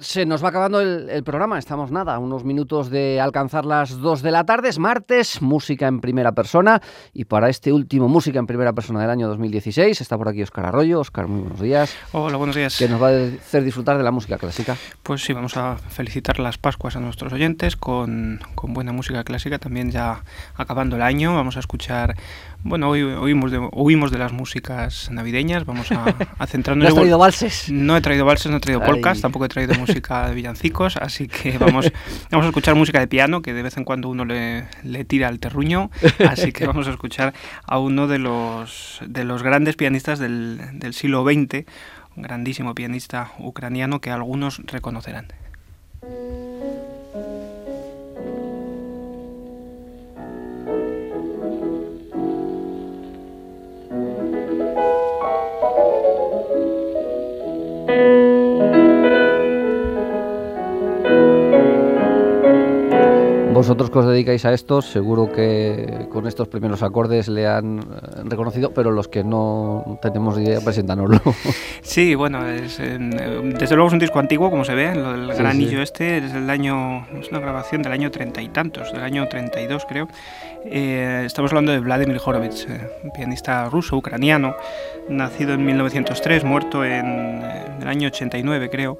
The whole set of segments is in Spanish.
Se nos va acabando el, programa, estamos nada, unos minutos de alcanzar las 2 de la tarde, es martes, música en primera persona y para este último música en primera persona del año 2016 está por aquí Oscar Arroyo. Oscar, muy buenos días. Hola, buenos días. Que nos va a hacer disfrutar de la música clásica. Pues sí, vamos a felicitar las Pascuas a nuestros oyentes con, con buena música clásica, también ya acabando el año, vamos a escuchar bueno, hoy oímos de, oímos de las músicas navideñas, vamos a, a centrarnos... ¿No has traído valses? No he traído valses, no he traído polcas, tampoco he traído música de villancicos, así que vamos, vamos a escuchar música de piano, que de vez en cuando uno le, le tira el terruño, así que vamos a escuchar a uno de los, de los grandes pianistas del, del siglo XX, un grandísimo pianista ucraniano que algunos reconocerán. Que os dedicáis a esto, seguro que con estos primeros acordes le han eh, reconocido, pero los que no tenemos idea, preséntanoslo. Sí, bueno, es, desde luego es un disco antiguo, como se ve, el gran anillo este, es del año, es una grabación del año treinta y tantos, del año 32 creo. Eh, estamos hablando de Vladimir Horowitz, eh, pianista ruso, ucraniano, nacido en 1903, muerto en, en el año 89 creo,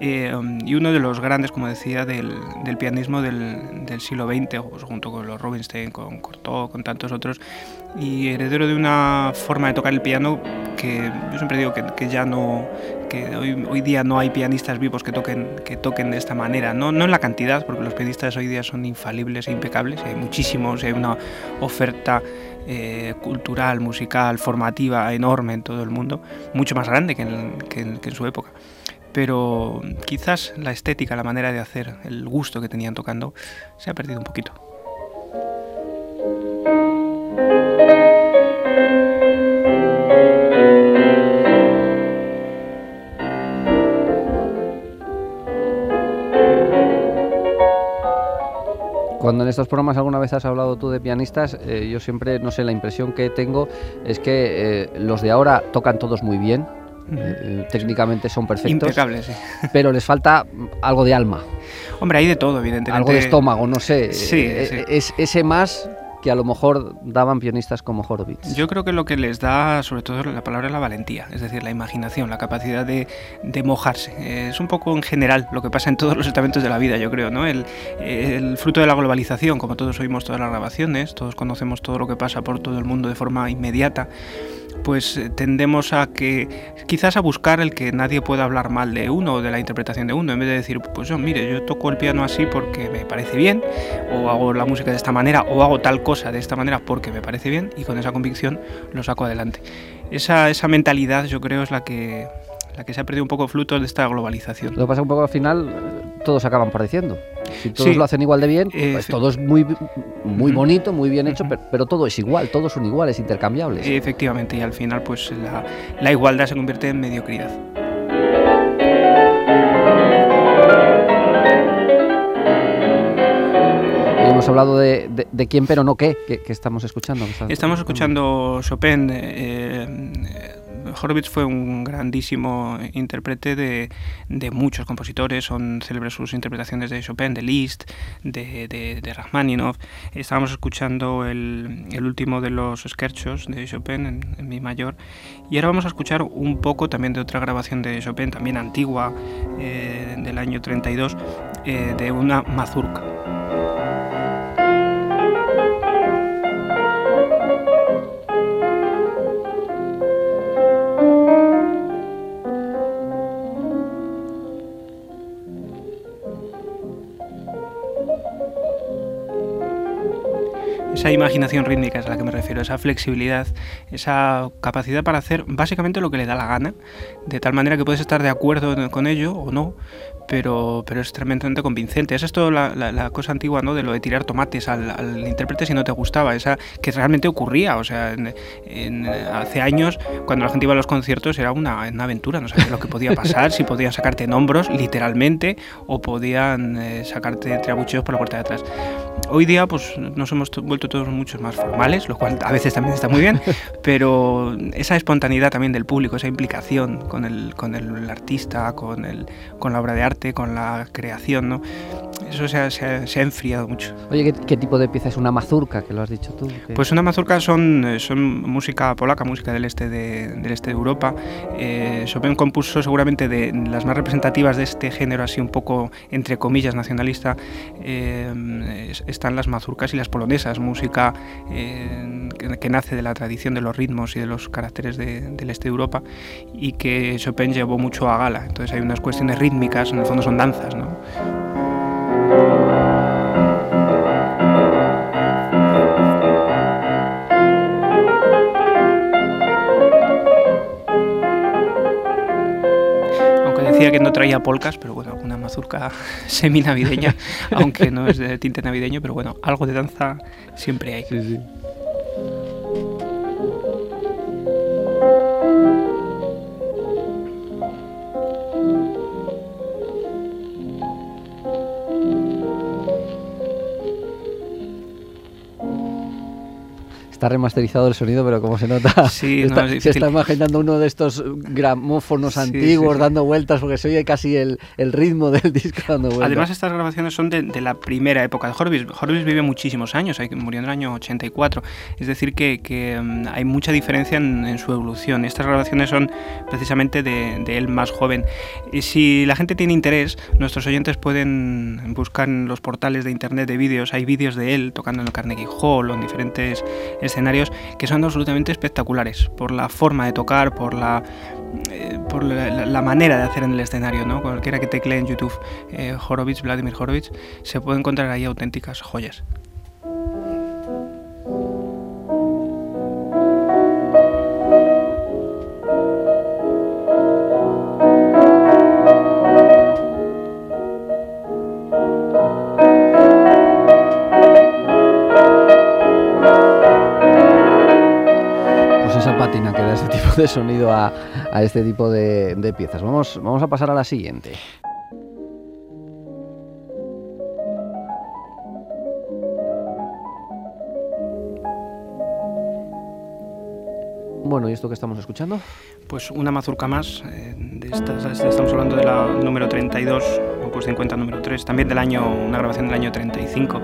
eh, y uno de los grandes, como decía, del, del pianismo del, del, siglo XX, junto con los Rubinstein, con Cortot, con tantos otros, y heredero de una forma de tocar el piano que yo siempre digo que, que ya no, que hoy, hoy, día no hay pianistas vivos que toquen, que toquen de esta manera, no, no en la cantidad, porque los pianistas hoy día son infalibles e impecables, hay muchísimos, hay una oferta eh, cultural, musical, formativa enorme en todo el mundo, mucho más grande que en, que, que en su época pero quizás la estética, la manera de hacer, el gusto que tenían tocando, se ha perdido un poquito. Cuando en estos programas alguna vez has hablado tú de pianistas, eh, yo siempre, no sé, la impresión que tengo es que eh, los de ahora tocan todos muy bien, eh, técnicamente son perfectos. Impecables, sí. Pero les falta algo de alma. Hombre, hay de todo, evidentemente. Algo de estómago, no sé. Sí, eh, sí. Es ese más que a lo mejor daban pianistas como Horowitz. Yo creo que lo que les da, sobre todo la palabra es la valentía, es decir, la imaginación, la capacidad de, de mojarse. Eh, es un poco en general lo que pasa en todos los estamentos de la vida, yo creo, ¿no? El, el, fruto de la globalización, como todos oímos todas las grabaciones, todos conocemos todo lo que pasa por todo el mundo de forma inmediata pues tendemos a que quizás a buscar el que nadie pueda hablar mal de uno o de la interpretación de uno, en vez de decir, pues yo, mire, yo toco el piano así porque me parece bien, o hago la música de esta manera, o hago tal cosa de esta manera porque me parece bien, y con esa convicción lo saco adelante. Esa, esa mentalidad yo creo es la que, la que se ha perdido un poco fruto de esta globalización. Lo que pasa un poco al final, todos acaban pareciendo. Si todos sí. lo hacen igual de bien, pues eh, todo es muy, muy bonito, muy bien hecho, pero, pero, todo es igual, todos son iguales, intercambiables. Efectivamente, y al final pues la, la igualdad se convierte en mediocridad. hemos hablado de, de, de, quién, pero no qué, que, que estamos escuchando. Estamos escuchando Chopin. Eh, Horowitz fue un grandísimo intérprete de, de, muchos compositores, son célebres sus interpretaciones de Chopin, de Liszt, de, de, de Rachmaninoff. Estábamos escuchando el, el, último de los Scherchos de Chopin en, en, Mi mayor y ahora vamos a escuchar un poco también de otra grabación de Chopin, también antigua, eh, del año 32, eh, de una mazurca. Esa imaginación rítmica es a la que me refiero, esa flexibilidad, esa capacidad para hacer básicamente lo que le da la gana, de tal manera que puedes estar de acuerdo con ello o no, pero, pero es tremendamente convincente. Esa es toda la, cosa antigua, ¿no? De lo de tirar tomates al, al, intérprete si no te gustaba, esa que realmente ocurría, o sea, hace años cuando la gente iba a los conciertos era una, una aventura, no sabías lo que podía pasar, si podían sacarte en hombros, literalmente, o podían eh, sacarte entre abucheos por la puerta de atrás. Hoy día pues nos hemos vuelto todos mucho más formales, lo cual a veces también está muy bien, pero esa espontaneidad también del público, esa implicación con el, con el artista, con, el, con la obra de arte, con la creación, ¿no? eso se ha, se, ha, enfriado mucho. Oye, ¿qué, tipo de pieza es una mazurca, que lo has dicho tú? Pues una mazurca son, eh, son música polaca, música del este de, del este de Europa. Eh, Chopin compuso seguramente de las más representativas de este género, así un poco entre comillas nacionalista, eh, están las mazurcas y las polonesas, música eh, que, nace de la tradición de los ritmos y de los caracteres del este de Europa y que Chopin llevó mucho a gala. Entonces hay unas cuestiones rítmicas, en el fondo son danzas. ¿no? Decía que no traía polcas, pero mazurca semi-navideña, aunque no es de tinte navideño, pero bueno, algo de danza siempre hay. Sí, sí. Remasterizado el sonido, pero como se nota, se está imaginando uno de estos gramófonos antiguos dando vueltas, porque se oye casi el, el, ritmo del disco dando vueltas. Además, estas grabaciones son de, la primera época de Horvitz. Horvitz vive muchísimos años, murió en el año 84, es decir, que, que mm, hay mucha diferencia en, su evolución. Estas grabaciones son precisamente de, de, él más joven. Y si la gente tiene interés, nuestros oyentes pueden buscar en los portales de internet de vídeos, hay vídeos de él tocando en el Carnegie Hall o en diferentes escenarios que son absolutamente espectaculares por la forma de tocar, por la, eh, por la, manera de hacer en el escenario. ¿no? Cualquiera que teclee en YouTube eh, Horowitz, Vladimir Horowitz, se puede encontrar ahí auténticas joyas. De sonido a, este tipo de, de, piezas. Vamos, vamos a pasar a la siguiente. Bueno, ¿y esto que estamos escuchando? Pues una mazurca más, eh, estamos hablando de la número 32, Opus 50 número 3, también del año, una grabación del año 35.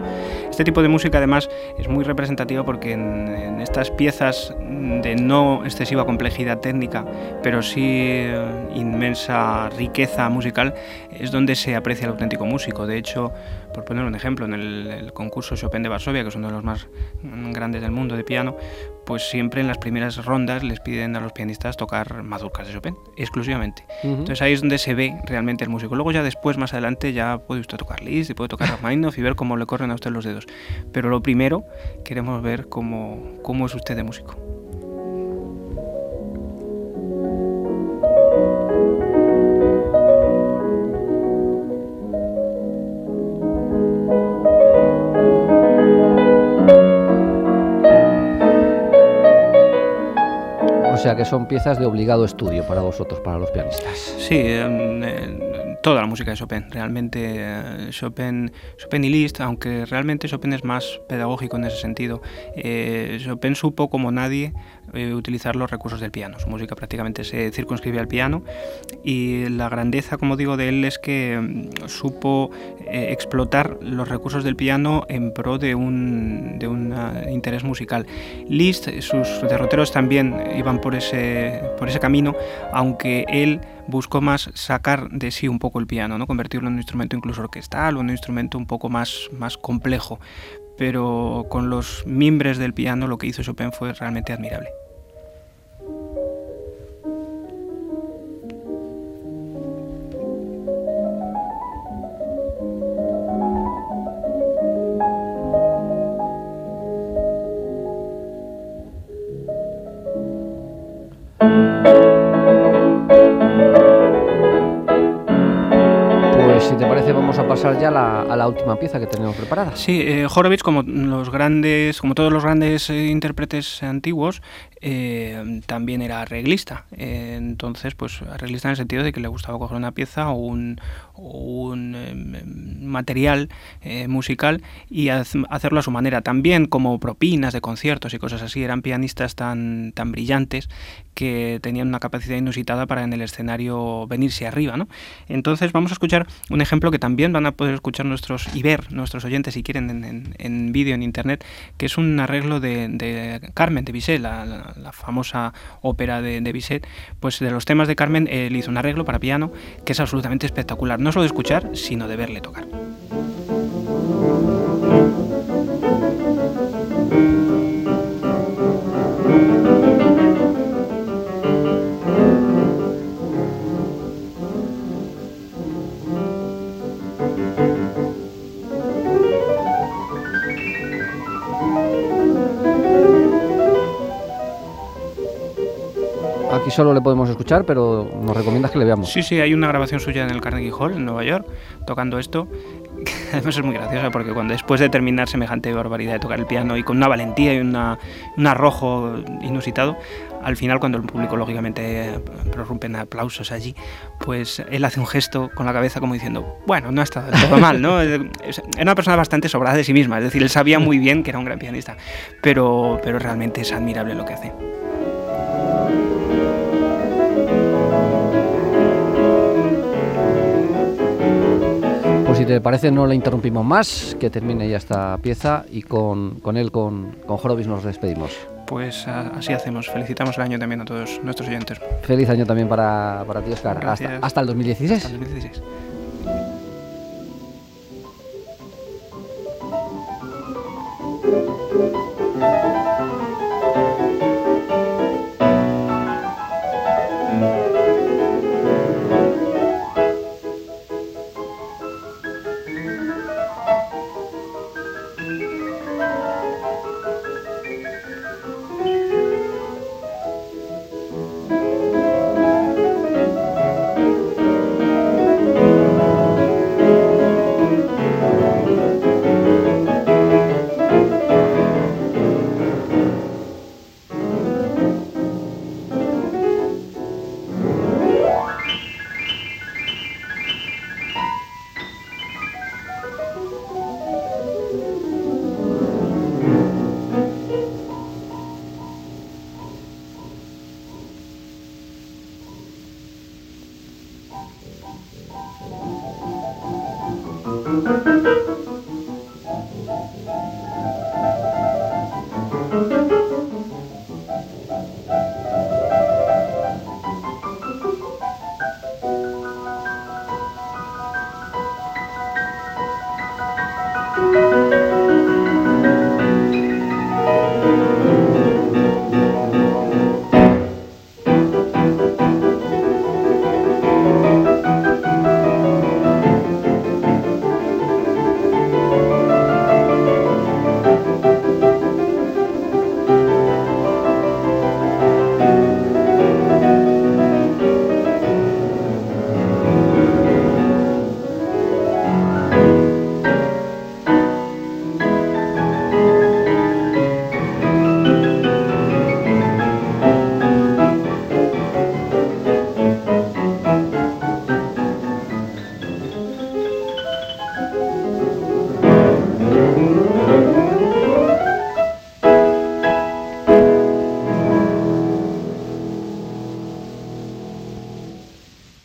Este tipo de música además es muy representativa porque en, estas piezas de no excesiva complejidad técnica, pero sí eh, inmensa riqueza musical, es donde se aprecia el auténtico músico. De hecho, por poner un ejemplo, en el, concurso Chopin de Varsovia, que es uno de los más grandes del mundo de piano, pues siempre en las primeras rondas les piden a los pianistas tocar mazurcas de Chopin, exclusivamente. Entonces ahí es donde se ve realmente el músico. Luego ya después, más adelante, ya puede usted tocar Liszt puede tocar Rachmaninoff y ver cómo le corren a usted los dedos. Pero lo primero, queremos ver cómo, cómo es usted de músico. O sea que son piezas de obligado estudio para vosotros, para los pianistas. Sí, toda la música de Chopin. Realmente eh, Chopin, Chopin y Liszt, aunque realmente Chopin es más pedagógico en ese sentido, eh, Chopin supo como nadie eh, utilizar los recursos del piano. Su música prácticamente se circunscribe al piano y la grandeza, como digo, de él es que mm, supo explotar los recursos del piano en pro de un, de un interés musical. Liszt, sus derroteros también iban por ese, por ese camino, aunque él buscó más sacar de sí un poco el piano, ¿no? convertirlo en un instrumento incluso orquestal o un instrumento un poco más, más complejo. Pero con los mimbres del piano lo que hizo Chopin fue realmente admirable. Vamos a pasar ya a la última pieza que tenemos preparada. Sí, eh, Horowitz, como los grandes, como todos los grandes eh, intérpretes antiguos, eh, también era arreglista. entonces, pues arreglista en el sentido de que le gustaba coger una pieza o un, un em, material musical y hacerlo a su manera. También como propinas de conciertos y cosas así. Eran pianistas tan, tan brillantes que tenían una capacidad inusitada para en el escenario venirse arriba. ¿no? Entonces vamos a escuchar un ejemplo que también van a poder escuchar nuestros y ver nuestros oyentes si quieren en, vídeo en internet, que es un arreglo de, Carmen de Bizet, la, famosa ópera de, de, Bizet. Pues de los temas de Carmen él hizo un arreglo para piano que es absolutamente espectacular, no solo de escuchar, sino de verle tocar. Aquí solo le podemos escuchar, pero nos recomiendas que le veamos. Sí, sí, hay una grabación suya en el Carnegie Hall, en Nueva York, tocando esto. Además es muy graciosa porque cuando después de terminar semejante barbaridad de tocar el piano y con una valentía y una, un arrojo inusitado, al final cuando el público lógicamente prorrumpe en aplausos allí, pues él hace un gesto con la cabeza como diciendo, bueno, no ha estado todo mal, ¿no? Era una persona bastante sobrada de sí misma, es decir, él sabía muy bien que era un gran pianista, pero, pero realmente es admirable lo que hace. te parece, no la interrumpimos más, que termine ya esta pieza y con, con él, con, con Jorobis, nos despedimos. Pues ah, así hacemos. Felicitamos el año también a todos nuestros oyentes. Feliz año también para, para ti, Oscar. Hasta, el 2016. Hasta el 2016. Thank you.